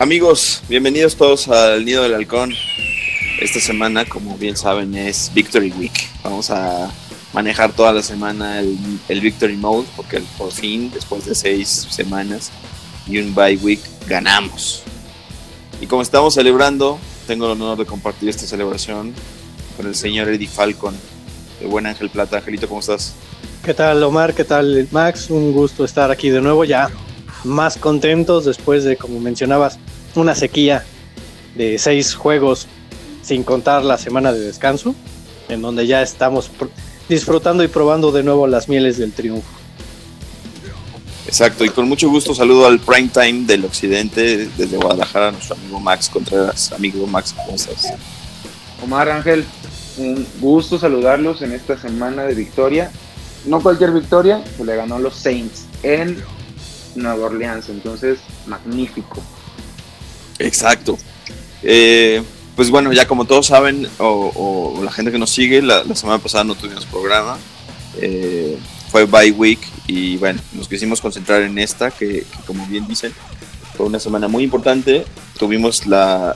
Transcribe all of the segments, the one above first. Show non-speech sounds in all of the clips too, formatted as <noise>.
Amigos, bienvenidos todos al Nido del Halcón. Esta semana, como bien saben, es Victory Week. Vamos a manejar toda la semana el, Victory Mode porque por fin, después de seis semanas y un bye week, ganamos. Y como estamos celebrando, tengo el honor de compartir esta celebración con el señor Eddie Falcon de Buen Ángel Plata. Angelito, ¿cómo estás? ¿Qué tal, Omar? ¿Qué tal, Max? Un gusto estar aquí de nuevo, ya más contentos después de, como mencionabas, una sequía de seis juegos sin contar la semana de descanso, en donde ya estamos disfrutando y probando de nuevo las mieles del triunfo. Exacto, y con mucho gusto saludo al prime time del occidente desde Guadalajara, nuestro amigo Max Contreras. Amigo Max, ¿cómo estás? Omar Ángel, un gusto saludarlos en esta semana de victoria. No cualquier victoria, se le ganó a los Saints en Nueva Orleans, entonces magnífico. Exacto. Eh, pues bueno, ya como todos saben, o, la gente que nos sigue, la, semana pasada no tuvimos programa. Eh, fue bye week y bueno, nos quisimos concentrar en esta, que, como bien dicen, fue una semana muy importante. Tuvimos la,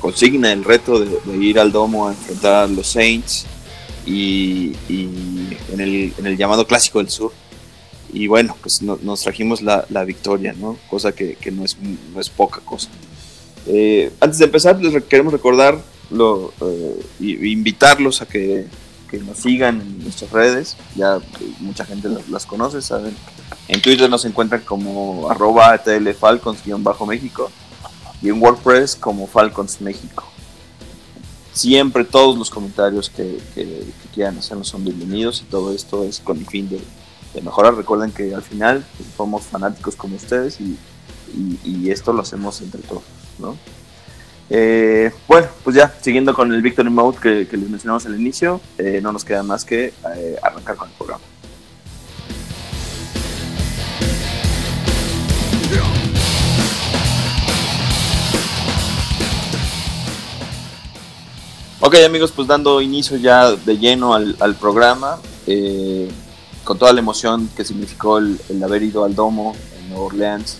consigna, el reto de, ir al domo a enfrentar a los Saints y, en, el, en, el, llamado Clásico del Sur. Y bueno, pues nos trajimos la, la victoria, ¿no? Cosa que, que no, es, no es poca cosa. Eh, antes de empezar, les queremos recordar lo, eh, invitarlos a que, nos sigan en nuestras redes. Ya mucha gente las, conoce, saben. En Twitter nos encuentran como arroba tlfalcons-méxico y en WordPress como Falcons México. Siempre todos los comentarios que, quieran hacernos son bienvenidos y todo esto es con el fin de, mejorar. Recuerden que al final somos fanáticos como ustedes y esto lo hacemos entre todos. Eh, bueno, pues ya, siguiendo con el Victory Mode que, les mencionamos al inicio, eh, no nos queda más que eh, arrancar con el programa. Ok amigos, pues dando inicio ya de lleno al, programa, con toda la emoción que significó el, haber ido al domo en Nueva Orleans,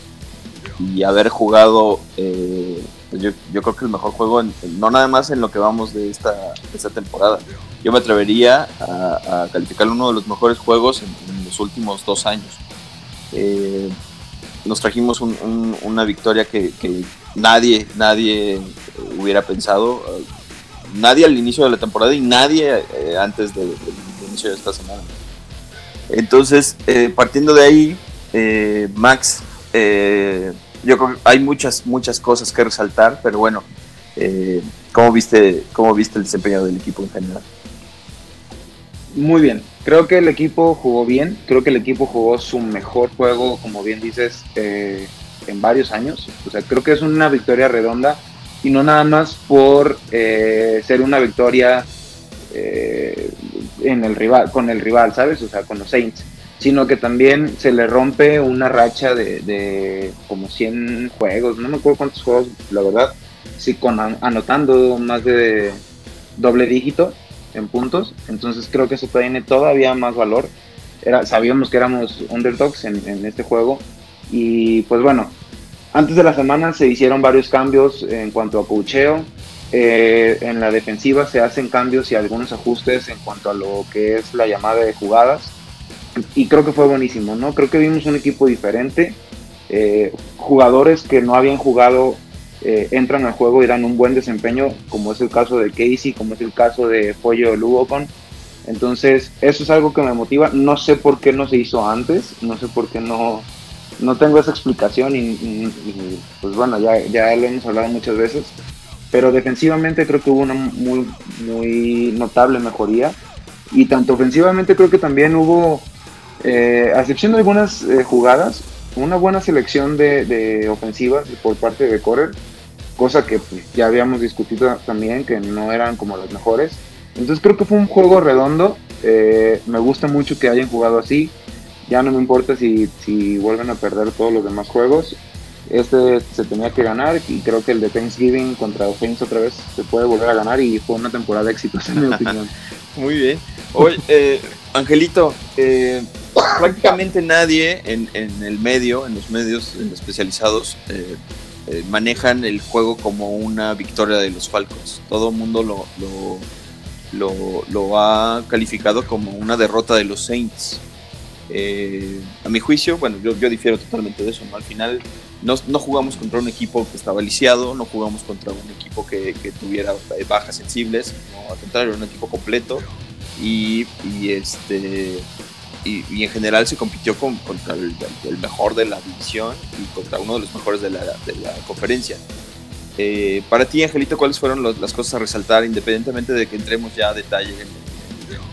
y haber jugado, eh, pues yo, yo, creo que el mejor juego, no nada más en lo que vamos de esta, esta temporada. Yo me atrevería a, calificar uno de los mejores juegos en, los últimos dos años. Eh, nos trajimos una victoria que, nadie, nadie hubiera pensado. Nadie al inicio de la temporada y nadie eh, antes del inicio de esta semana. Entonces, partiendo de ahí, Max, eh, yo creo que hay muchas, muchas cosas que resaltar, pero bueno, eh, ¿cómo, viste, ¿cómo viste el desempeño del equipo en general? Muy bien, creo que el equipo jugó bien, creo que el equipo jugó su mejor juego, como bien dices, eh, en varios años. O sea, creo que es una victoria redonda y no nada más por eh, ser una victoria en el rival, con el rival, ¿sabes? O sea, con los Saints sino que también se le rompe una racha de, como 100 juegos, no me acuerdo cuántos juegos, la verdad, sí, con, anotando más de doble dígito en puntos, entonces creo que eso tiene todavía más valor. Era, sabíamos que éramos underdogs en, en este juego y pues bueno, antes de la semana se hicieron varios cambios en cuanto a cocheo. Eh, en la defensiva se hacen cambios y algunos ajustes en cuanto a lo que es la llamada de jugadas y creo que fue buenísimo, ¿no? Creo que vimos un equipo diferente, eh, jugadores que no habían jugado eh, entran al juego y dan un buen desempeño, como es el caso de Casey, como es el caso de Pollo Lugocon. Entonces, eso es algo que me motiva. No sé por qué no se hizo antes, no sé por qué no, no tengo esa explicación y, pues bueno, ya, ya lo hemos hablado muchas veces. Pero defensivamente creo que hubo una muy, muy notable mejoría. Y tanto ofensivamente creo que también hubo eh, a excepción de algunas eh, jugadas, una buena selección de, ofensivas por parte de Correr, cosa que pues, ya habíamos discutido también, que no eran como las mejores. Entonces creo que fue un juego redondo, eh, me gusta mucho que hayan jugado así, ya no me importa si, si vuelven a perder todos los demás juegos, este se tenía que ganar y creo que el de Thanksgiving contra Saints otra vez se puede volver a ganar y fue una temporada exitosa en mi <laughs> opinión. Muy bien. Oye, Angelito, eh, prácticamente nadie en, el medio, en los medios especializados, eh, eh, manejan el juego como una victoria de los Falcons. Todo el mundo lo, lo, lo, ha calificado como una derrota de los Saints. Eh, a mi juicio, bueno, yo, yo, difiero totalmente de eso, ¿no? Al final no, no, jugamos contra un equipo que estaba lisiado, no jugamos contra un equipo que, que tuviera bajas sensibles, no, al contrario, un equipo completo y, este y, en general se compitió con, contra el, mejor de la división y contra uno de los mejores de la, de la conferencia. Eh, para ti, Angelito, ¿cuáles fueron las cosas a resaltar, independientemente de que entremos ya a detalle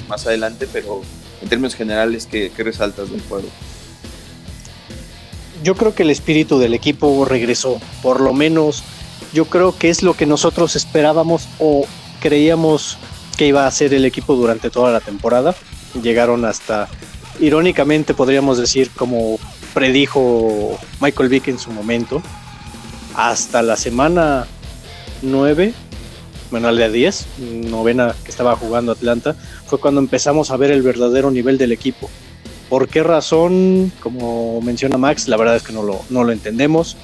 más adelante, pero en términos generales, ¿qué, ¿qué, resaltas del juego? Yo creo que el espíritu del equipo regresó, por lo menos yo creo que es lo que nosotros esperábamos o creíamos que iba a ser el equipo durante toda la temporada. Llegaron hasta irónicamente podríamos decir como predijo Michael Vick en su momento, hasta la semana 9, bueno, día 10, novena que estaba jugando Atlanta, fue cuando empezamos a ver el verdadero nivel del equipo. ¿Por qué razón? Como menciona Max, la verdad es que no lo, no lo entendemos.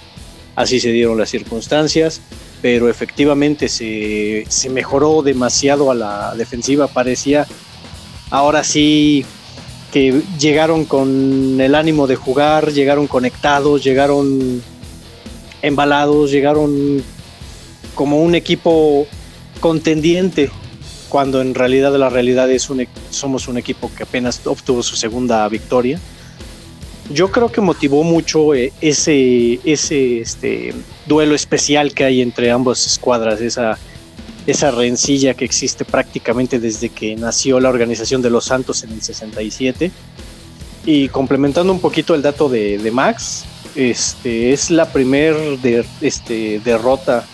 Así se dieron las circunstancias, pero efectivamente se, se mejoró demasiado a la defensiva. Parecía ahora sí que llegaron con el ánimo de jugar, llegaron conectados, llegaron embalados, llegaron como un equipo contendiente, cuando en realidad la realidad es un, somos un equipo que apenas obtuvo su segunda victoria. Yo creo que motivó mucho eh, ese, ese este, duelo especial que hay entre ambas escuadras, esa, esa rencilla que existe prácticamente desde que nació la organización de los Santos en el 67. Y complementando un poquito el dato de, Max, este, es la primer de, este, derrota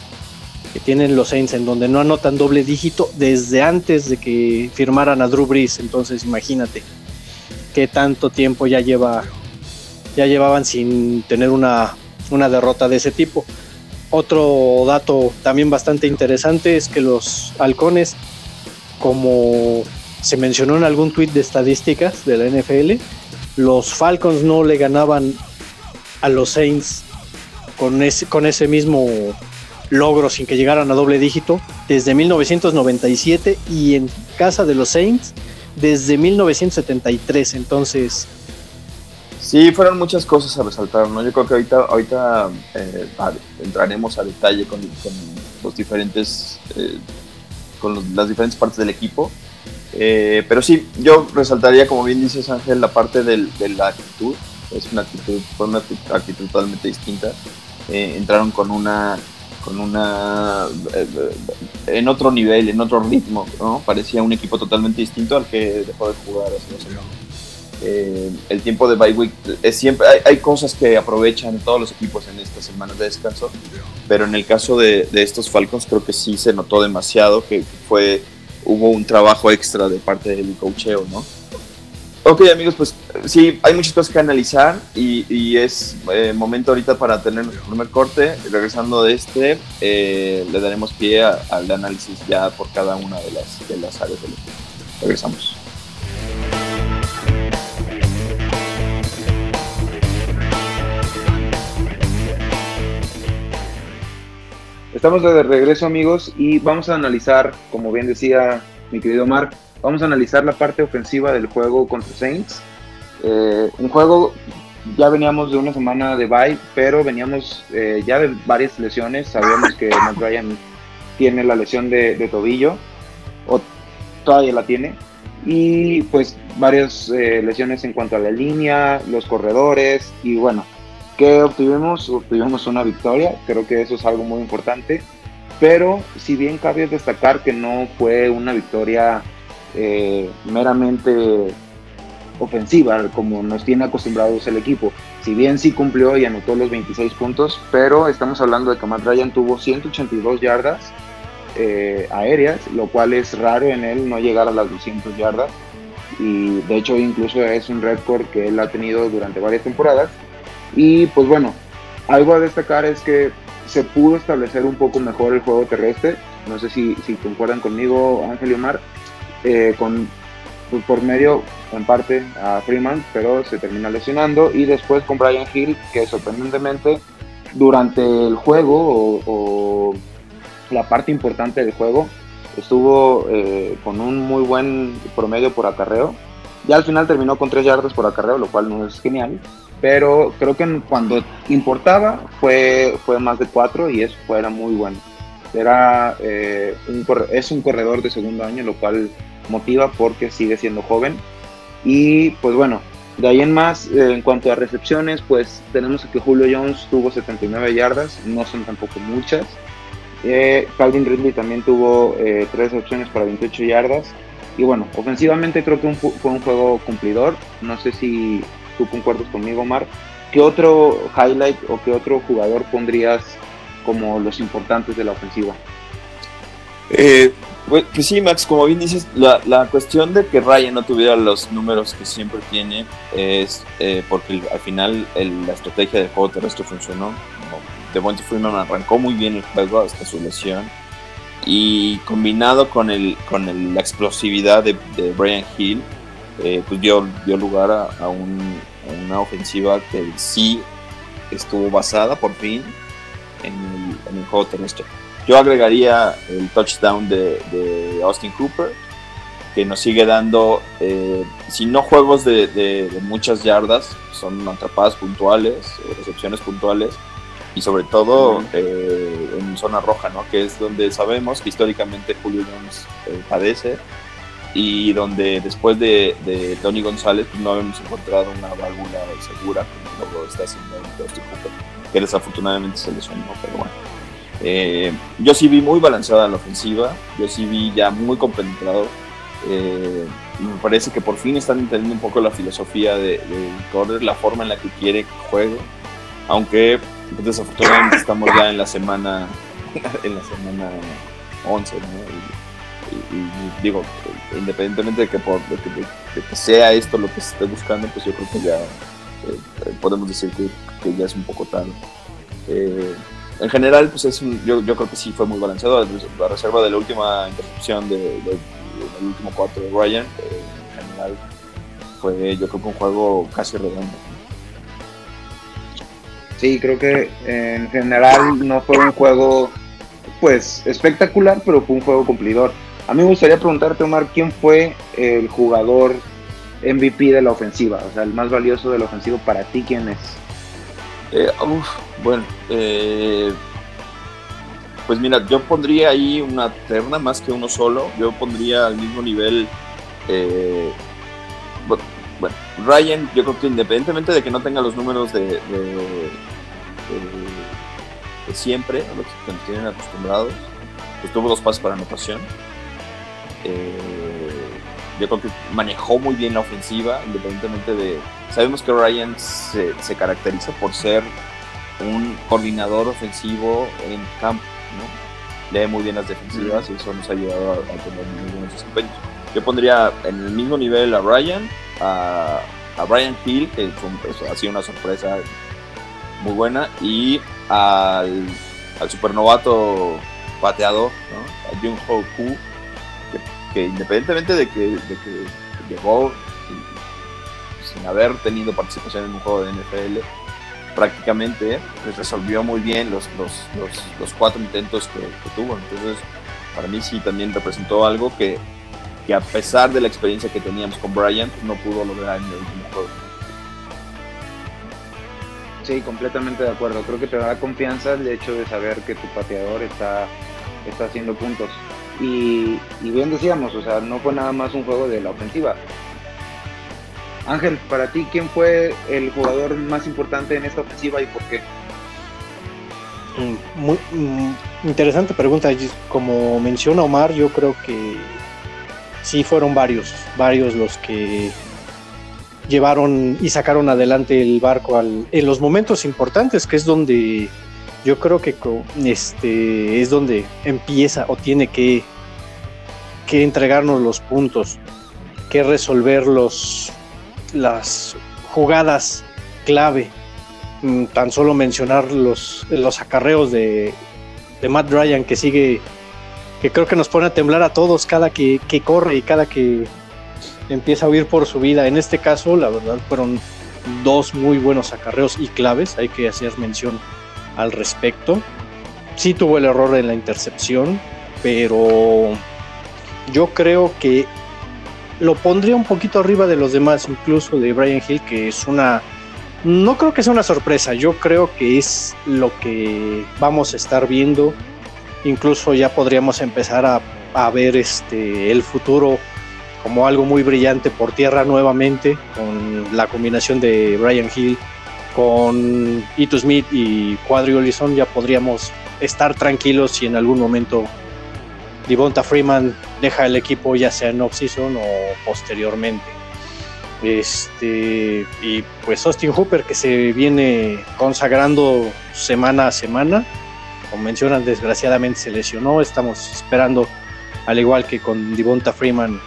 que tienen los Saints en donde no anotan doble dígito desde antes de que firmaran a Drew Brees. Entonces imagínate qué tanto tiempo ya lleva ya llevaban sin tener una, una derrota de ese tipo. Otro dato también bastante interesante es que los halcones, como se mencionó en algún tweet de estadísticas de la NFL, los Falcons no le ganaban a los Saints con ese, con ese mismo logro sin que llegaran a doble dígito desde 1997 y en casa de los Saints desde 1973. Entonces, Sí, fueron muchas cosas a resaltar, ¿no? Yo creo que ahorita, ahorita eh, entraremos a detalle con, los diferentes, eh, con las diferentes partes del equipo. Eh, pero sí, yo resaltaría, como bien dices Ángel, la parte de la actitud. Es una actitud, fue una actitud totalmente distinta. entraron con una, con una, en otro nivel, en otro ritmo, ¿no? Parecía un equipo totalmente distinto al que dejó de jugar hace dos años. Eh, el tiempo de bye es siempre hay, cosas que aprovechan todos los equipos en estas semanas de descanso pero en el caso de, estos Falcons creo que sí se notó demasiado que fue hubo un trabajo extra de parte del cocheo no ok amigos pues sí hay muchas cosas que analizar y, es eh, momento ahorita para tener nuestro primer corte. Regresando de este eh, le daremos pie al análisis ya por cada una de las de las áreas del equipo. Regresamos. Estamos de regreso amigos y vamos a analizar, como bien decía mi querido Mark, vamos a analizar la parte ofensiva del juego contra Saints. Eh, un juego, ya veníamos de una semana de bye, pero veníamos eh, ya de varias lesiones. Sabíamos que Matt Ryan tiene la lesión de, tobillo, o todavía la tiene, y pues varias eh, lesiones en cuanto a la línea, los corredores, y bueno, ¿Qué obtuvimos? Obtuvimos una victoria, creo que eso es algo muy importante, pero si bien cabe destacar que no fue una victoria eh, meramente ofensiva, como nos tiene acostumbrados el equipo. Si bien sí cumplió y anotó los 26 puntos, pero estamos hablando de que Matt Ryan tuvo 182 yardas eh, aéreas, lo cual es raro en él no llegar a las 200 yardas. Y de hecho incluso es un récord que él ha tenido durante varias temporadas. Y pues bueno, algo a destacar es que se pudo establecer un poco mejor el juego terrestre. No sé si, si concuerdan conmigo, Ángel y Omar, eh, con, pues, por medio, en parte, a Freeman, pero se termina lesionando. Y después con Brian Hill, que sorprendentemente durante el juego o, la parte importante del juego estuvo eh, con un muy buen promedio por acarreo. Ya al final terminó con 3 yardas por acarreo, lo cual no es genial. Pero creo que cuando importaba fue, fue más de 4 y eso era muy bueno. Era, eh, un, es un corredor de segundo año, lo cual motiva porque sigue siendo joven. Y pues bueno, de ahí en más, eh, en cuanto a recepciones, pues tenemos que Julio Jones tuvo 79 yardas, no son tampoco muchas. Eh, Calvin Ridley también tuvo eh, tres recepciones para 28 yardas. Y bueno, ofensivamente creo que fue un juego cumplidor. No sé si tú concuerdas conmigo, Mar. ¿Qué otro highlight o qué otro jugador pondrías como los importantes de la ofensiva? Eh, pues, sí, Max, como bien dices, la, la, cuestión de que Ryan no tuviera los números que siempre tiene es eh, porque al final la estrategia del juego terrestre funcionó. Devontae Freeman arrancó muy bien el juego hasta su lesión y combinado con, el, con la explosividad de, Brian Hill, eh, pues dio, dio lugar a, una ofensiva que sí estuvo basada por fin en el, en el juego terrestre. Yo agregaría el touchdown de, Austin Cooper, que nos sigue dando, eh, si no juegos de, muchas yardas, son atrapadas puntuales, recepciones puntuales, y sobre todo eh, en zona roja, ¿no? que es donde sabemos que históricamente Julio Jones eh, padece y donde después de, Tony González pues, no hemos encontrado una válvula segura como lo está haciendo Austin Cooper, que desafortunadamente se lesionó, pero bueno. Eh, yo sí vi muy balanceada la ofensiva, yo sí vi ya muy compenetrado. Eh, me parece que por fin están entendiendo un poco la filosofía de, de la forma en la que quiere que juegue, aunque pues, desafortunadamente estamos ya en la semana <laughs> en la semana 11, y, digo, independientemente de que, por, sea esto lo que se esté buscando, pues yo creo que ya eh, podemos decir que, ya es un poco tarde en general, pues es un, yo, yo, creo que sí fue muy balanceado. La reserva de la última intercepción de, del último cuarto de Ryan, eh, en general, fue yo creo que un juego casi redondo. Sí, creo que en general no fue un juego pues espectacular, pero fue un juego cumplidor. A mí me gustaría preguntarte, Omar, ¿quién fue el jugador MVP de la ofensiva? O sea, el más valioso de la ofensiva para ti, ¿quién es? Eh, bueno, eh, pues mira, yo pondría ahí una terna más que uno solo. Yo pondría al mismo nivel. Eh, bueno, Ryan, yo creo que independientemente de que no tenga los números de, de, siempre, a los que nos tienen acostumbrados, pues tuvo dos pasos para anotación. Yo creo que manejó muy bien la ofensiva, independientemente de Sabemos que Ryan se, caracteriza por ser un coordinador ofensivo en campo, ¿no? Lee muy bien las defensivas y eso nos ha ayudado a, tener muy buenos desempeños. Yo pondría en el mismo nivel a Ryan, a, a Brian Hill, que ha sido una sorpresa muy buena, y al, al supernovato pateador, ¿no? a Jung Ho Koo, que, independientemente de que, de que llegó sin haber tenido participación en un juego de NFL, prácticamente pues, resolvió muy bien los, los, cuatro intentos que, tuvo. Entonces, para mí sí también representó algo que, que, a pesar de la experiencia que teníamos con Bryant, no pudo lograr en el último juego. Sí, completamente de acuerdo. Creo que te da confianza el hecho de saber que tu pateador está, está haciendo puntos. Y, bien decíamos, o sea, no fue nada más un juego de la ofensiva, Ángel, para ti, ¿quién fue el jugador más importante en esta ofensiva y por qué? Mm, muy mm, interesante pregunta. Como menciona Omar, yo creo que sí fueron varios, varios los que llevaron y sacaron adelante el barco en los momentos importantes, que es donde yo creo que este es donde empieza o tiene que, que entregarnos los puntos, que resolver los, las jugadas clave. Mm, tan solo mencionar los, los acarreos de, Matt Ryan que sigue, que creo que nos pone a temblar a todos cada que, corre y cada que empieza a huir por su vida. En este caso, la verdad, fueron dos muy buenos acarreos y claves. Hay que hacer mención al respecto. Sí tuvo el error en la intercepción, pero yo creo que lo pondría un poquito arriba de los demás, incluso de Brian Hill, que es una... No creo que sea una sorpresa, yo creo que es lo que vamos a estar viendo. Incluso ya podríamos empezar a, a ver este, el futuro como algo muy brillante por tierra nuevamente, con la combinación de Brian Hill con Ito Smith y Quadri Olison, ya podríamos estar tranquilos si en algún momento Devonta Freeman deja el equipo ya sea en off-season o posteriormente. Este, y pues Austin Hooper que se viene consagrando semana a semana. Como mencionan, desgraciadamente se lesionó. Estamos esperando, al igual que con Devonta Freeman,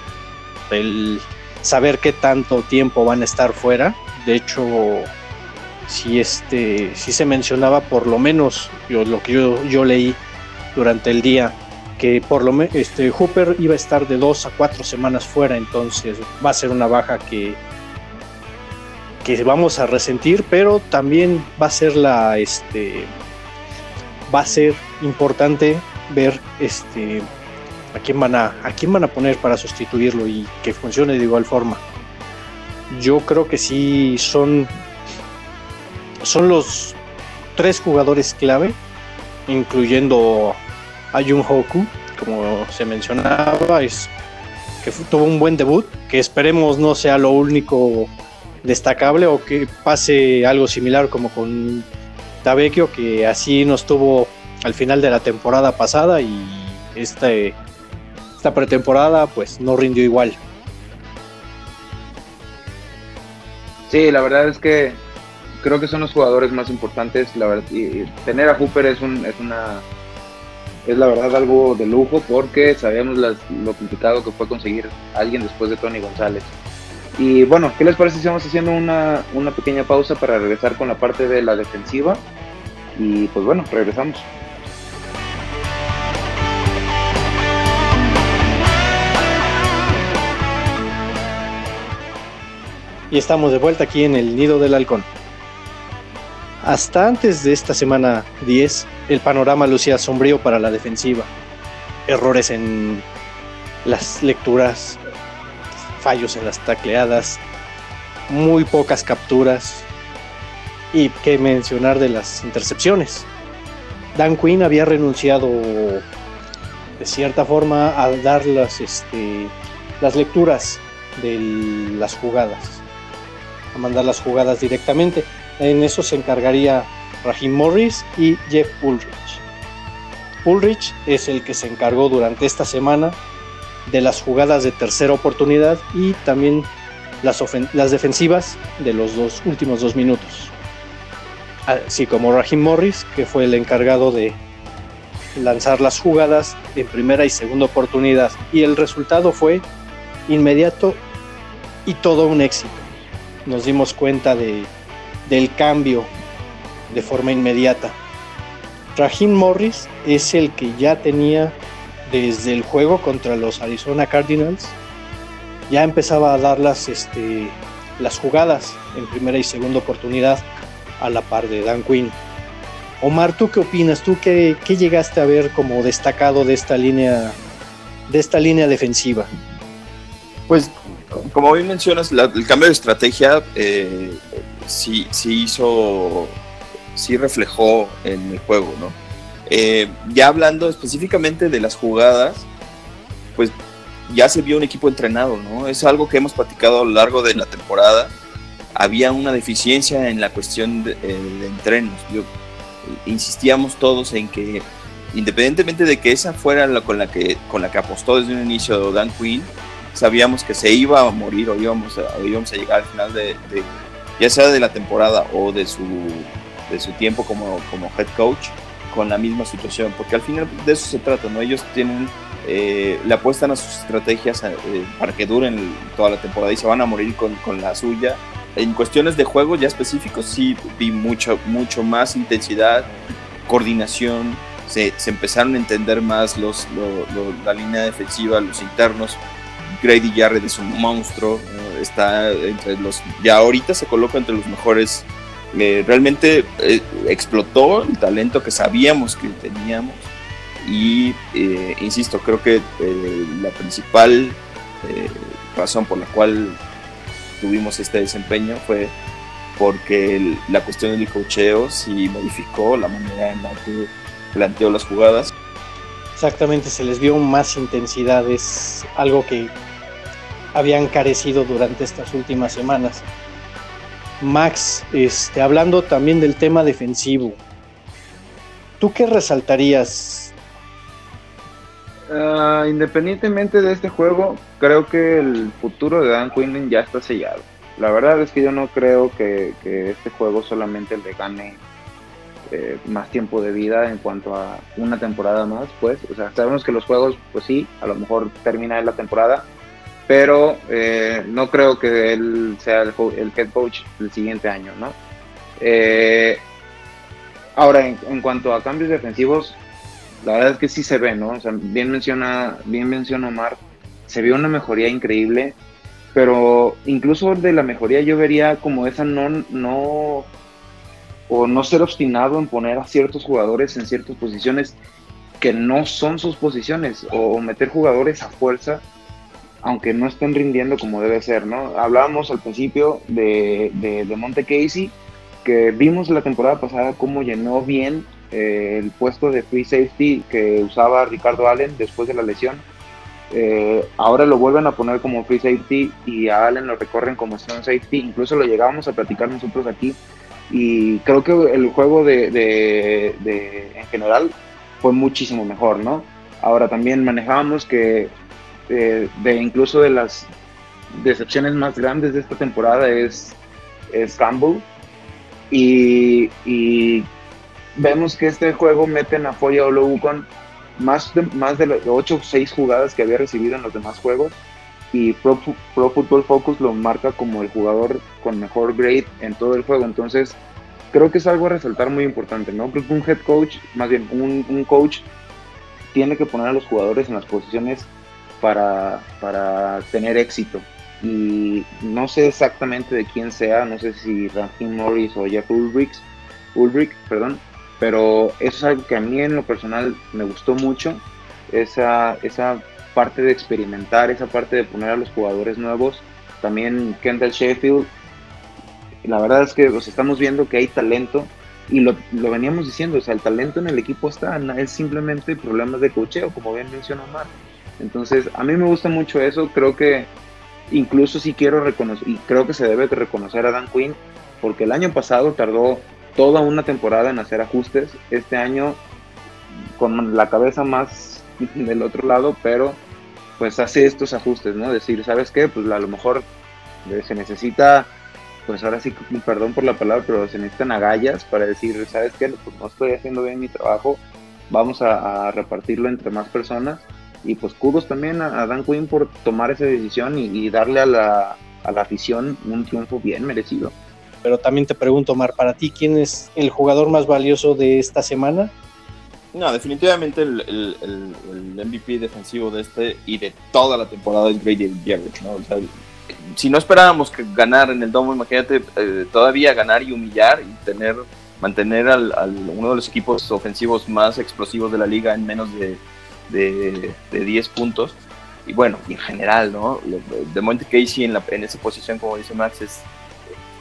el saber qué tanto tiempo van a estar fuera. De hecho, si este, si se mencionaba por lo menos yo, lo que yo, yo leí durante el día que por lo menos este, Hooper iba a estar de dos a cuatro semanas fuera, entonces va a ser una baja que, que vamos a resentir, pero también va a ser la este va a ser importante ver este a quién van a, a quién van a poner para sustituirlo y que funcione de igual forma. Yo creo que sí son son los tres jugadores clave, incluyendo a Jun Hoku, como se mencionaba, es que tuvo un buen debut, que esperemos no sea lo único destacable o que pase algo similar como con Tabekio, que así nos tuvo al final de la temporada pasada y este, esta pretemporada pues no rindió igual. Sí, la verdad es que creo que son los jugadores más importantes. La verdad, y tener a Hooper es, un, es una es la verdad algo de lujo porque sabemos lo complicado que fue conseguir a alguien después de Tony González. Y bueno, ¿qué les parece si vamos haciendo una, una pequeña pausa para regresar con la parte de la defensiva? Y pues bueno, regresamos. Y estamos de vuelta aquí en el Nido del Halcón. Hasta antes de esta semana 10, el panorama lucía sombrío para la defensiva. Errores en las lecturas, fallos en las tacleadas, muy pocas capturas y qué mencionar de las intercepciones. Dan Quinn había renunciado de cierta forma a dar las, este, las lecturas de las jugadas, a mandar las jugadas directamente en eso se encargaría Rahim Morris y Jeff Ulrich. Ulrich es el que se encargó durante esta semana de las jugadas de tercera oportunidad y también las, las defensivas de los dos últimos dos minutos. Así como Rahim Morris, que fue el encargado de lanzar las jugadas en primera y segunda oportunidad. Y el resultado fue inmediato y todo un éxito. Nos dimos cuenta de del cambio de forma inmediata. Raheem Morris es el que ya tenía desde el juego contra los Arizona Cardinals, ya empezaba a dar las, este, las jugadas en primera y segunda oportunidad a la par de Dan Quinn. Omar, ¿tú qué opinas? ¿Tú qué, qué llegaste a ver como destacado de esta línea, de esta línea defensiva? Pues, como bien mencionas, el cambio de estrategia eh, sí, sí hizo, sí reflejó en el juego, ¿no? Eh, ya hablando específicamente de las jugadas, pues ya se vio un equipo entrenado, ¿no? Es algo que hemos platicado a lo largo de la temporada. Había una deficiencia en la cuestión de, eh, entrenos. insistíamos todos en que, independientemente de que esa fuera la con la que con la que apostó desde un inicio Dan Quinn, sabíamos que se iba a morir o íbamos a, íbamos a llegar al final de, ya sea de la temporada o de su, de su tiempo como, como head coach, con la misma situación, porque al final de eso se trata, ¿no? Ellos tienen, eh, le apuestan a sus estrategias eh, para que duren toda la temporada y se van a morir con, con, la suya. En cuestiones de juego ya específicos sí vi mucho, mucho más intensidad, coordinación, se, se empezaron a entender más los, la línea defensiva, los internos, Grady Jarrett es un monstruo, está entre los, ya ahorita se coloca entre los mejores realmente explotó el talento que sabíamos que teníamos y insisto, creo que la principal razón por la cual tuvimos este desempeño fue porque la cuestión del cocheo sí modificó la manera en la que planteó las jugadas. Exactamente, se les vio más intensidad, es algo que habían carecido durante estas últimas semanas. Max, este, hablando también del tema defensivo, ¿tú qué resaltarías? Ah, independientemente de este juego, creo que el futuro de Dan Quinlan ya está sellado. La verdad es que yo no creo que, este juego solamente le gane eh, más tiempo de vida en cuanto a una temporada más, pues. O sea, sabemos que los juegos, pues sí, a lo mejor termina la temporada, pero eh, no creo que él sea el, head coach del siguiente año, ¿no? Eh, ahora, en, cuanto a cambios defensivos, la verdad es que sí se ve, ¿no? O sea, bien menciona, bien menciona Omar, se vio una mejoría increíble pero incluso de la mejoría yo vería como esa no, no, o no ser obstinado en poner a ciertos jugadores en ciertas posiciones que no son sus posiciones, o meter jugadores a fuerza, aunque no estén rindiendo como debe ser, ¿no? Hablábamos al principio de, de, Monte Casey, que vimos la temporada pasada cómo llenó bien eh, el puesto de free safety que usaba Ricardo Allen después de la lesión eh, ahora lo vuelven a poner como free safety y a Allen lo recorren como strong safety. Incluso lo llegábamos a platicar nosotros aquí. Y creo que el juego de, en general fue muchísimo mejor, ¿no? Ahora también manejábamos que eh, de incluso de las decepciones más grandes de esta temporada es, es Campbell. Y, y, vemos que este juego meten a Foya Oloukon más de, más de 8 o 6 jugadas que había recibido en los demás juegos. Y Pro, Football Focus lo marca como el jugador con mejor grade en todo el juego. Entonces, creo que es algo a resaltar muy importante, ¿no? Creo un head coach, más bien un, un coach, tiene que poner a los jugadores en las posiciones para, para tener éxito. Y no sé exactamente de quién sea, no sé si Raheem Morris o Jeff Ulrich, Ulrich perdón, pero eso es algo que a mí en lo personal me gustó mucho, esa, esa parte de experimentar, esa parte de poner a los jugadores nuevos. También Kendall Sheffield, la verdad es que estamos viendo que hay talento y lo, lo, veníamos diciendo, o sea, el talento en el equipo está, es simplemente problemas de cocheo, como bien mencionó Omar. Entonces, a mí me gusta mucho eso, creo que incluso si quiero reconocer, y creo que se debe reconocer a Dan Quinn, porque el año pasado tardó toda una temporada en hacer ajustes. Este año con la cabeza más <laughs> del otro lado, pero pues hace estos ajustes, ¿no? Decir, ¿sabes qué? Pues a lo mejor eh, se necesita, pues ahora sí, perdón por la palabra, pero se necesitan agallas para decir, ¿sabes qué? Pues no estoy haciendo bien mi trabajo, vamos a, repartirlo entre más personas. Y pues kudos también a, Dan Quinn por tomar esa decisión y, darle a la, a la afición un triunfo bien merecido. Pero también te pregunto, Mar, para ti, ¿quién es el jugador más valioso de esta semana? No, definitivamente el, MVP defensivo de este y de toda la temporada es Grady Jarrett, ¿no? si no esperábamos que ganar en el domo, imagínate eh, todavía ganar y humillar y tener, mantener al, uno de los equipos ofensivos más explosivos de la liga en menos de, de, 10 puntos. Y bueno, en general, ¿no? De Monte Casey en, la, en esa posición, como dice Max, es,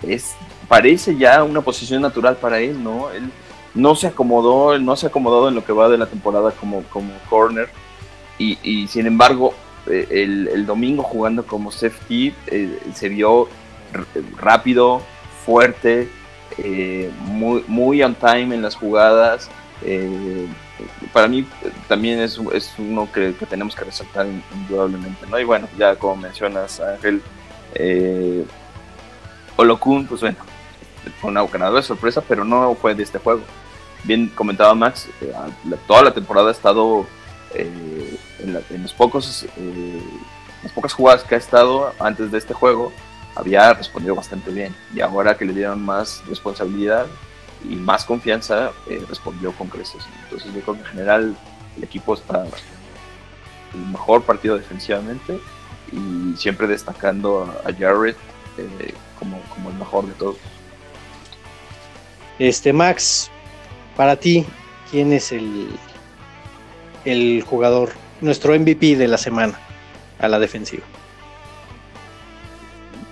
es parece ya una posición natural para él, ¿no? Él no se acomodó, no se ha acomodado en lo que va de la temporada como, como corner y, sin embargo eh, el, domingo jugando como safety eh, se vio rápido, fuerte, eh, muy, muy on time en las jugadas. Para mí también es, uno que, tenemos que resaltar indudablemente, ¿no? Y bueno, ya como mencionas, Ángel, Olokun, pues bueno, fue una ganadora de sorpresa, pero no fue de este juego. Bien comentaba Max, eh, toda la temporada ha estado eh, en, los pocos, eh, las pocas jugadas que ha estado antes de este juego, había respondido bastante bien. Y ahora que le dieron más responsabilidad y más confianza, respondió con creces. Entonces yo creo que en general el equipo está el mejor partido defensivamente y siempre destacando a Jarrett como, como el mejor de todos. Este, Max, para ti, ¿quién es el, el jugador, nuestro MVP de la semana a la defensiva?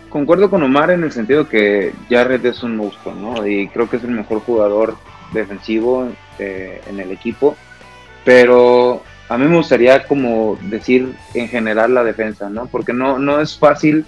Concuerdo con Omar en el sentido que Jarrett es un monstruo, ¿no? Y creo que es el mejor jugador defensivo eh, en el equipo. Pero a mí me gustaría como decir en general la defensa, ¿no? Porque no, no es fácil,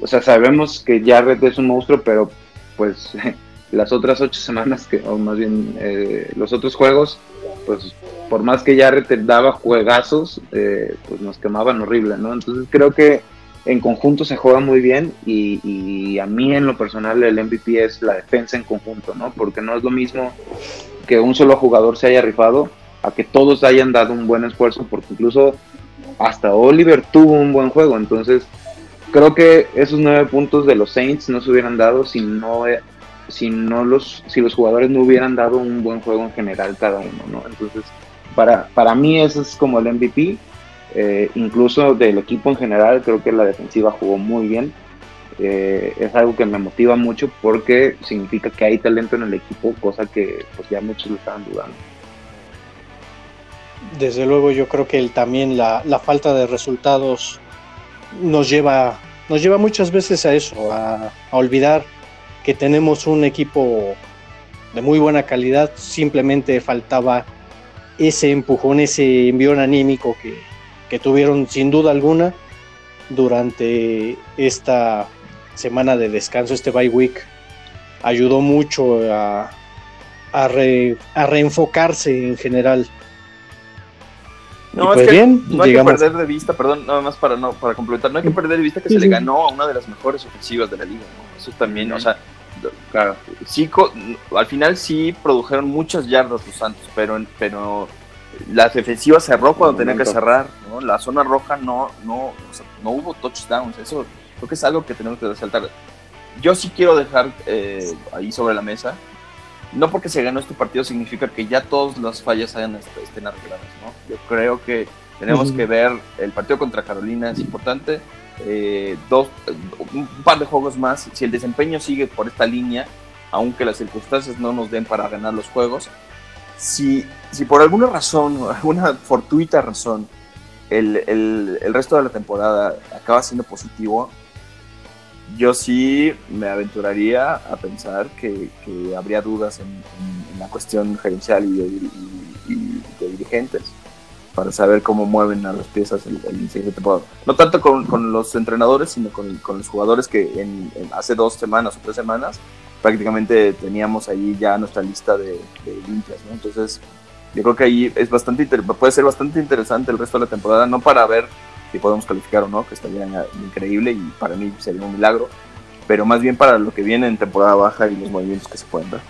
o sea, sabemos que Jarrett es un monstruo, pero pues <laughs> las otras ocho semanas, que, o más bien eh, los otros juegos, pues por más que Jarrett daba juegazos, eh, pues nos quemaban horrible, ¿no? Entonces creo que en conjunto se juega muy bien y, a mí en lo personal el MVP es la defensa en conjunto, ¿no? Porque no es lo mismo que un solo jugador se haya rifado a que todos hayan dado un buen esfuerzo, porque incluso hasta Oliver tuvo un buen juego. Entonces, creo que esos nueve puntos de los Saints no se hubieran dado si no, si no los, si los jugadores no hubieran dado un buen juego en general cada uno, ¿no? Entonces, para, para mí ese es como el MVP. Eh, incluso del equipo en general, creo que la defensiva jugó muy bien. Eh, es algo que me motiva mucho porque significa que hay talento en el equipo, cosa que pues ya muchos lo estaban dudando desde luego yo creo que también la, falta de resultados nos lleva, nos lleva muchas veces a eso, a, olvidar que tenemos un equipo de muy buena calidad, simplemente faltaba ese empujón, ese envión anímico que, tuvieron sin duda alguna durante esta semana de descanso, este bye week, ayudó mucho a, a reenfocarse en general. No, es pues que no hay que perder de vista, perdón, nada más para no para complementar, no hay que perder de vista que se le ganó a una de las mejores ofensivas de la liga, ¿no? Eso también, o sea, claro, sí, al final sí produjeron muchas yardas los Santos, pero, pero la defensiva cerró cuando tenía que cerrar, ¿no? La zona roja no, no, no hubo touchdowns, eso creo que es algo que tenemos que resaltar. Yo sí quiero dejar eh, ahí sobre la mesa no porque se ganó este partido significa que ya todas las fallas hayan, estén arregladas, ¿no? Yo creo que tenemos que ver el partido contra Carolina es importante, eh, dos, un par de juegos más, si el desempeño sigue por esta línea, aunque las circunstancias no nos den para ganar los juegos, si, si por alguna razón, alguna fortuita razón, el, el, resto de la temporada acaba siendo positivo, yo sí me aventuraría a pensar que, habría dudas en, la cuestión gerencial y de, dirigentes para saber cómo mueven a las piezas el, el siguiente temporada. No tanto con, los entrenadores, sino con, los jugadores que en, hace dos semanas o tres semanas prácticamente teníamos ahí ya nuestra lista de, limpias. Entonces, yo creo que ahí es bastante puede ser bastante interesante el resto de la temporada, no para ver si podemos calificar o no, que estaría increíble y para mí sería un milagro, pero más bien para lo que viene en temporada baja y los movimientos que se pueden dar.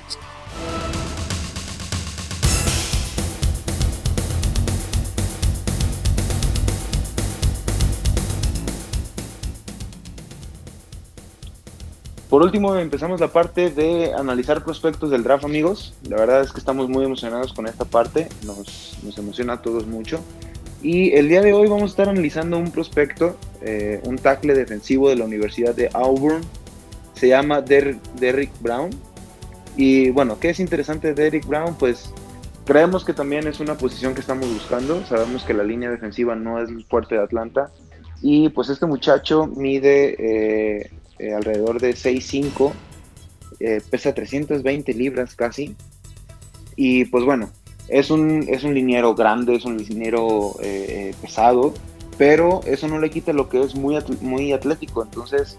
Por último, empezamos la parte de analizar prospectos del draft, amigos. La verdad es que estamos muy emocionados con esta parte, nos, emociona a todos mucho. Y el día de hoy vamos a estar analizando un prospecto, eh, un tackle defensivo de la Universidad de Auburn. Se llama Derrick Brown. Y bueno, ¿qué es interesante de Derrick Brown? Pues creemos que también es una posición que estamos buscando. Sabemos que la línea defensiva no es el fuerte de Atlanta. Y pues este muchacho mide eh, eh, alrededor de 6'5, pesa 320 libras casi. Y pues bueno, es un, es un liniero grande, es un liniero eh, eh, pesado, pero eso no le quita lo que es muy, muy atlético. Entonces,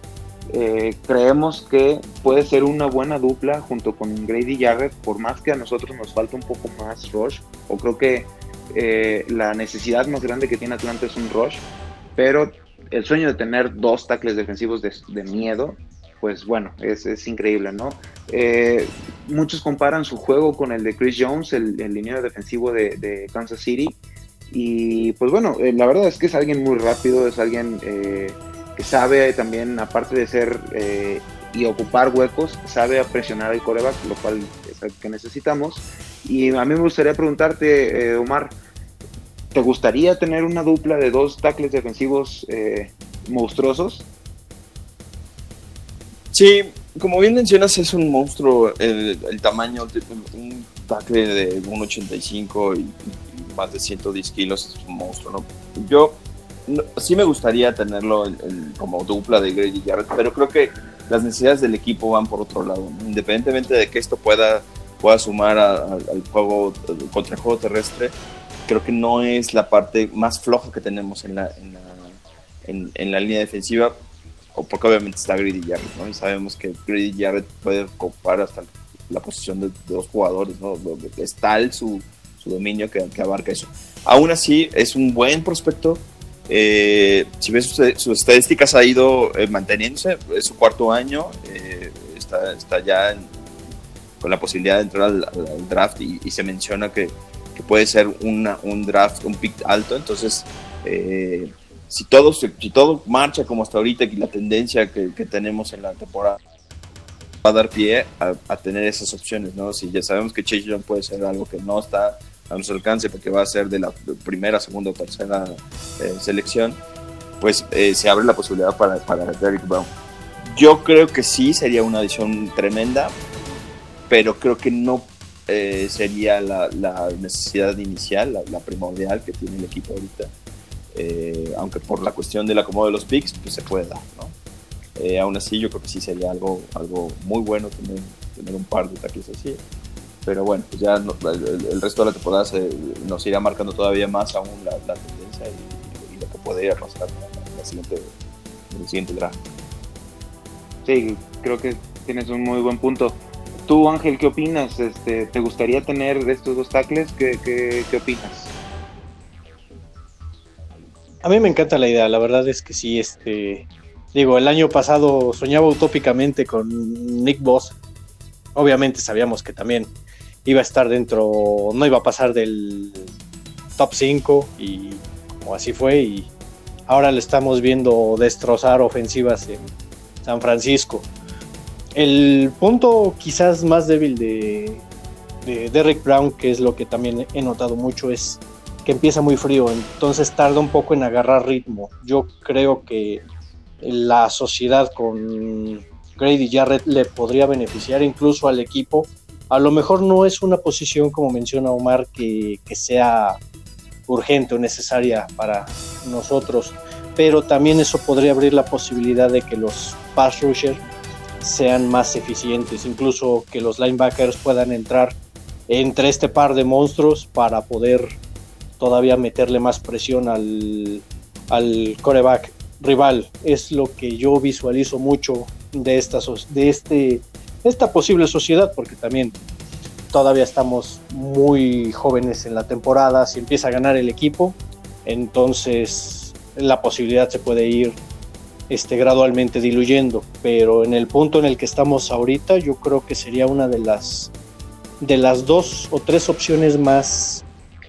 eh, creemos que puede ser una buena dupla junto con Grady Jarrett, por más que a nosotros nos falta un poco más rush, o creo que la necesidad más grande que tiene Atlanta es un rush, pero el sueño de tener dos tackles defensivos de, miedo pues bueno, es, increíble, ¿no? Eh, muchos comparan su juego con el de Chris Jones, el, el liniero defensivo de, Kansas City. Y pues bueno, eh, la verdad es que es alguien muy rápido, es alguien eh, que sabe también, aparte de ser y ocupar huecos, sabe presionar al coreback, lo cual es algo que necesitamos. Y a mí me gustaría preguntarte, Omar, ¿te gustaría tener una dupla de dos tackles defensivos monstruosos? Sí, como bien mencionas, es un monstruo. El, tamaño, un tackle de 1,85 y, y, más de 110 kilos es un monstruo, ¿no? Yo sí me gustaría tenerlo como dupla de Grady Jarrett, pero creo que las necesidades del equipo van por otro lado. Independientemente de que esto pueda, pueda sumar al juego contra el juego terrestre, creo que no es la parte más floja que tenemos en la, en la, en, la línea defensiva, o porque obviamente está Grady Jarrett, ¿no? Y sabemos que Grady Jarrett puede ocupar hasta la posición de, dos jugadores, ¿no? Es tal su, su dominio que, que abarca eso. Aún así, es un buen prospecto, eh, si ves sus, estadísticas ha ido eh, manteniéndose, es su cuarto año, eh, está, está, ya con la posibilidad de entrar al, draft y, se menciona que, que, puede ser una, un draft, un pick alto, entonces si, todo, si todo marcha como hasta ahorita y la tendencia que, que tenemos en la temporada va a dar pie a, tener esas opciones, ¿no? Si ya sabemos que Chase Young puede ser algo que no está a nuestro alcance porque va a ser de la primera, segunda o tercera eh, selección, pues eh, se abre la posibilidad para, para Derrick Brown. Yo creo que sí sería una adición tremenda, pero creo que no eh, sería la, la, necesidad inicial, la, primordial que tiene el equipo ahorita. aunque por la cuestión del acomodo de los picks, pues se puede dar, ¿no? aún así, yo creo que sí sería algo, algo muy bueno tener, tener un par de tackles así pero bueno, pues ya el, resto de la temporada nos irá marcando todavía más aún la, tendencia y, lo que podría pasar en, la siguiente, el siguiente draft. Sí, creo que tienes un muy buen punto. Tú, Ángel, ¿qué opinas? Este, ¿Te gustaría tener estos dos tackles? ¿Qué, qué, qué opinas? A mí me encanta la idea, la verdad es que sí, este, digo, el año pasado soñaba utópicamente con Nick Boss. Obviamente sabíamos que también iba a estar dentro, no iba a pasar del top 5 y así fue y ahora le estamos viendo destrozar ofensivas en San Francisco. El punto quizás más débil de, de Derek Brown, que es lo que también he notado mucho, es que empieza muy frío, entonces tarda un poco en agarrar ritmo. Yo creo que la sociedad con Grady Jarrett le podría beneficiar incluso al equipo a lo mejor no es una posición, como menciona Omar, que, sea urgente o necesaria para nosotros, pero también eso podría abrir la posibilidad de que los pass rushers sean más eficientes, incluso que los linebackers puedan entrar entre este par de monstruos para poder todavía meterle más presión al, al coreback rival. Es lo que yo visualizo mucho de, esta, de este esta posible sociedad, porque también todavía estamos muy jóvenes en la temporada, si empieza a ganar el equipo, entonces la posibilidad se puede ir este, gradualmente diluyendo, pero en el punto en el que estamos ahorita, yo creo que sería una de las, de las dos o tres opciones más,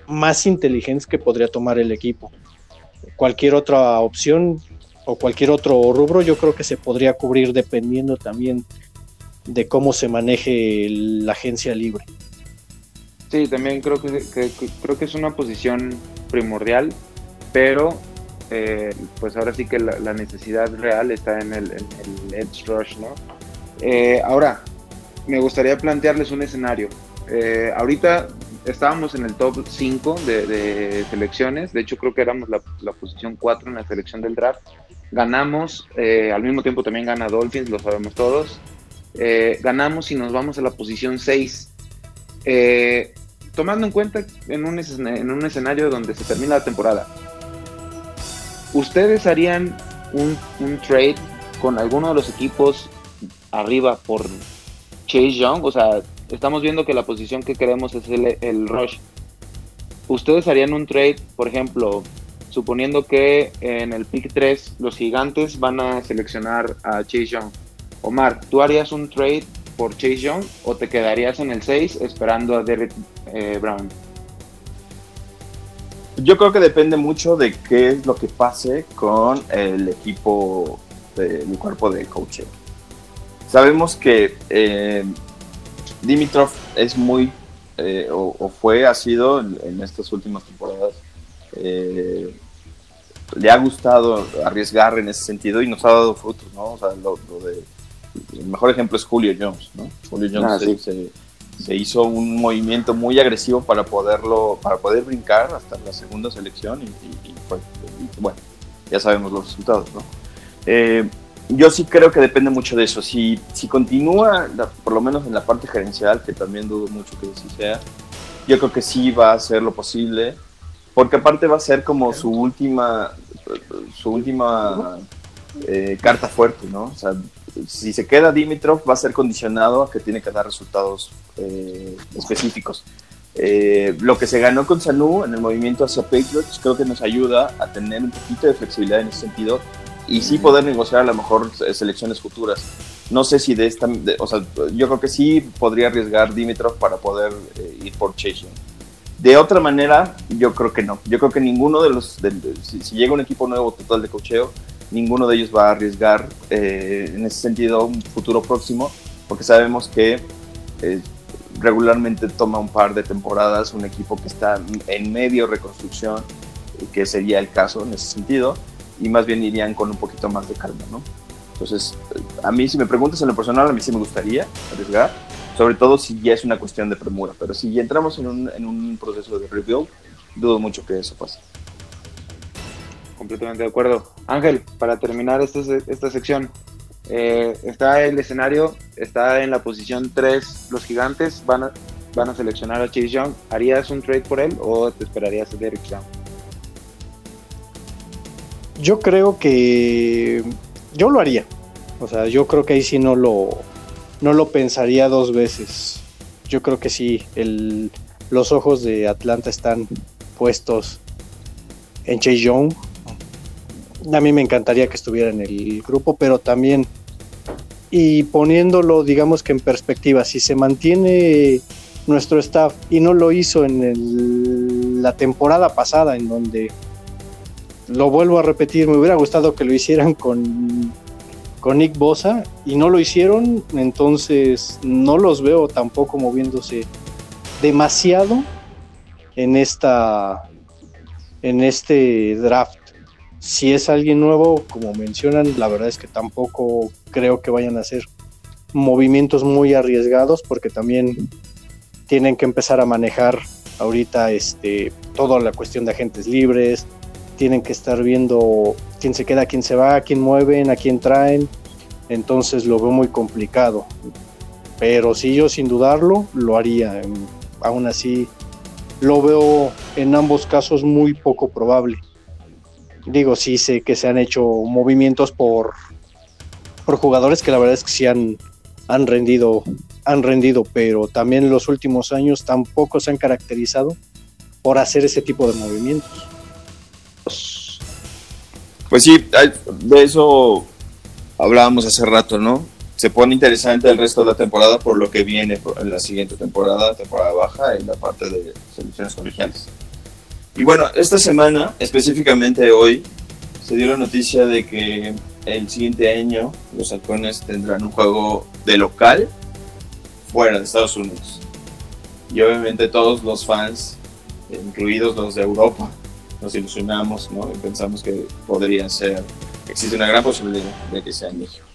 más inteligentes que podría tomar el equipo. Cualquier otra opción o cualquier otro rubro, yo creo que se podría cubrir dependiendo también de cómo se maneje la agencia libre. Sí, también creo que, creo que es una posición primordial, pero eh, pues ahora sí que la, necesidad real está en el, edge rush, ¿no? Eh, ahora, me gustaría plantearles un escenario. Eh, ahorita estábamos en el top 5 de, selecciones, de hecho creo que éramos la, posición 4 en la selección del draft. Ganamos, al mismo tiempo también gana Dolphins, lo sabemos todos. Ganamos y nos vamos a la posición 6. Eh, tomando en cuenta en en un escenario donde se termina la temporada, ¿ustedes harían un, trade con alguno de los equipos arriba por Chase Young? O sea, estamos viendo que la posición que queremos es el, el rush. ¿Ustedes harían un trade, por ejemplo, suponiendo que en el pick 3 los gigantes van a seleccionar a Chase Young? Omar, ¿tú harías un trade por Chase Young o te quedarías en el 6 esperando a Derek eh, Brown? Yo creo que depende mucho de qué es lo que pase con el equipo, del cuerpo de coaching. Sabemos que eh, Dimitrov es muy, eh, o, fue, ha sido en, estas últimas temporadas, le ha gustado arriesgar en ese sentido y nos ha dado frutos, ¿no? O sea, lo de el mejor ejemplo es Julio Jones, ¿no? Julio Jones Ah, se, se hizo un movimiento muy agresivo para poderlo, para poder brincar hasta la segunda selección y, y- y fue- y bueno, ya sabemos los resultados, ¿no? Eh, yo sí creo que depende mucho de eso. Si, si continúa, la- por lo menos en la parte gerencial, que también dudo mucho que así sea, yo creo que sí va a hacer lo posible, porque aparte va a ser como su última, su última eh, carta fuerte, ¿no? O sea, si se queda Dimitrov va a ser condicionado a que tiene que dar resultados eh, específicos. Eh, lo que se ganó con Sanu en el movimiento hacia Patriots creo que nos ayuda a tener un poquito de flexibilidad en ese sentido y sí poder negociar a lo mejor eh, selecciones futuras. No sé si de esta, de- o sea, yo creo que sí podría arriesgar Dimitrov para poder eh, ir por Young. De otra manera, yo creo que no. Yo creo que ninguno de los, de- de- si, si llega un equipo nuevo total de cocheo, ninguno de ellos va a arriesgar eh, en ese sentido un futuro próximo, porque sabemos que eh, regularmente toma un par de temporadas un equipo que está en medio reconstrucción, que sería el caso en ese sentido, y más bien irían con un poquito más de calma, ¿no? Entonces, a mí, si me preguntas en lo personal, a mí sí me gustaría arriesgar, sobre todo si ya es una cuestión de premura, pero si ya entramos en un, en un proceso de rebuild, dudo mucho que eso pase. Completamente de acuerdo. Ángel, para terminar esta, esta sección, eh, está el escenario, está en la posición 3 los gigantes, van a, van a seleccionar a Chase Young. ¿Harías un trade por él o te esperarías a Derek Young? Yo creo que yo lo haría. O sea, yo creo que ahí sí no lo, no lo pensaría dos veces. Yo creo que sí, el, los ojos de Atlanta están puestos en Chase Young. A mí me encantaría que estuviera en el grupo, pero también, y poniéndolo, digamos que en perspectiva, si se mantiene nuestro staff y no lo hizo en la temporada pasada, en donde lo vuelvo a repetir, me hubiera gustado que lo hicieran con, con Nick Bosa y no lo hicieron, entonces no los veo tampoco moviéndose demasiado en esta en este draft. Si es alguien nuevo, como mencionan, la verdad es que tampoco creo que vayan a hacer movimientos muy arriesgados porque también tienen que empezar a manejar ahorita este toda la cuestión de agentes libres, tienen que estar viendo quién se queda, quién se va, quién mueven, a quién traen. Entonces lo veo muy complicado. Pero sí, yo sin dudarlo lo haría. Aún así, lo veo en ambos casos muy poco probable. Digo, sí sé que se han hecho movimientos por, por jugadores que la verdad es que sí han, han rendido, han rendido, pero también en los últimos años tampoco se han caracterizado por hacer ese tipo de movimientos. Pues sí, de eso hablábamos hace rato, ¿no? Se pone interesante el resto de la temporada por lo que viene en la siguiente temporada, temporada baja, en la parte de selecciones colegiales. Y bueno, esta semana, específicamente hoy, se dio la noticia de que el siguiente año los halcones tendrán un juego de local fuera de Estados Unidos. Y obviamente todos los fans, incluidos los de Europa, nos ilusionamos, ¿no? Y pensamos que podría ser, existe una gran posibilidad de que sea en México.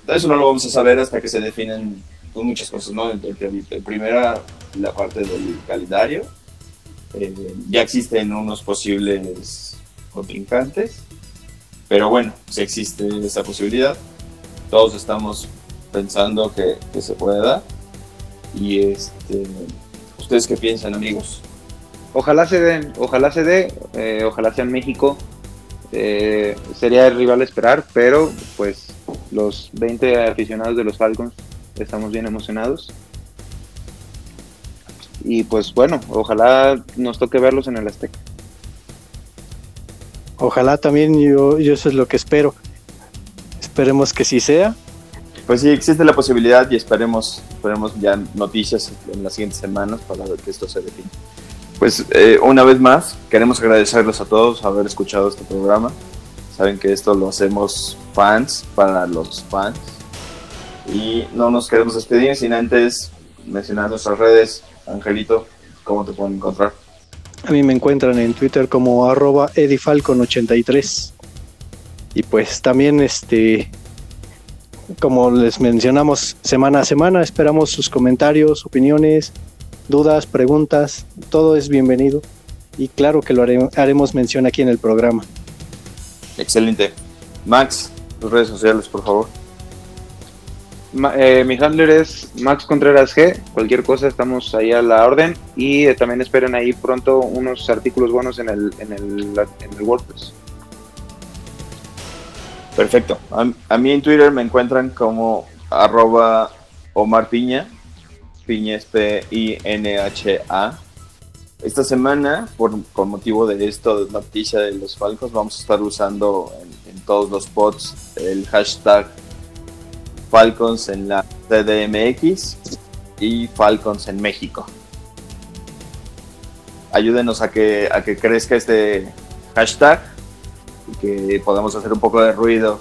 Entonces, eso no lo vamos a saber hasta que se definen muchas cosas, ¿no? En primera, la parte del calendario. Ya existen unos posibles contrincantes, pero bueno, si existe esa posibilidad, todos estamos pensando que, se puede dar. Y este, ¿ustedes qué piensan, amigos? Ojalá se den, ojalá se dé, eh, ojalá sea en México. Eh, sería el rival esperar, pero pues los 20 aficionados de los Falcons estamos bien emocionados. Y pues bueno, ojalá nos toque verlos en el Azteca. Ojalá también yo, yo eso es lo que espero. Esperemos que sí sea. Pues sí, existe la posibilidad y esperemos, esperemos ya noticias en las siguientes semanas para ver que esto se define. Pues eh, una vez más, queremos agradecerles a todos haber escuchado este programa. Saben que esto lo hacemos fans para los fans. Y no nos queremos despedir sin antes mencionar nuestras redes. Angelito, ¿cómo te pueden encontrar? A mí me encuentran en Twitter como arroba edifalcon83. Y pues también este como les mencionamos semana a semana, esperamos sus comentarios, opiniones, dudas, preguntas, todo es bienvenido y claro que lo haremos mención aquí en el programa. Excelente. Max, tus redes sociales, por favor. Eh, mi handler es Max Contreras G. Cualquier cosa estamos ahí a la orden. Y eh, también esperen ahí pronto unos artículos buenos en el, en el, en el WordPress. Perfecto. A, mí en Twitter me encuentran como arroba Omar Piña. Piña P-I-N-H-A. Esta semana, por, con motivo de esto, de noticia de los Falcos, vamos a estar usando en todos los pods el hashtag Falcons en la CDMX y Falcons en México. Ayúdenos a que, a que crezca este hashtag y que podamos hacer un poco de ruido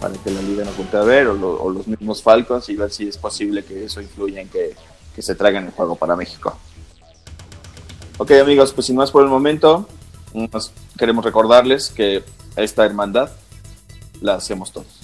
para que la liga nos vuelva a ver o, los mismos Falcons y ver si es posible que eso influya en que, que se traigan el juego para México. Ok amigos, pues sin más por el momento, queremos recordarles que esta hermandad la hacemos todos.